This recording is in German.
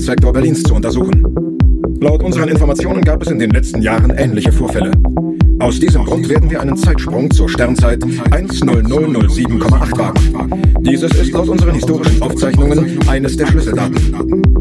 Sektor Berlins zu untersuchen. Laut unseren Informationen gab es in den letzten Jahren ähnliche Vorfälle. Aus diesem Grund werden wir einen Zeitsprung zur Sternzeit 10007,8 wagen. Dieses ist laut unseren historischen Aufzeichnungen eines der Schlüsseldaten.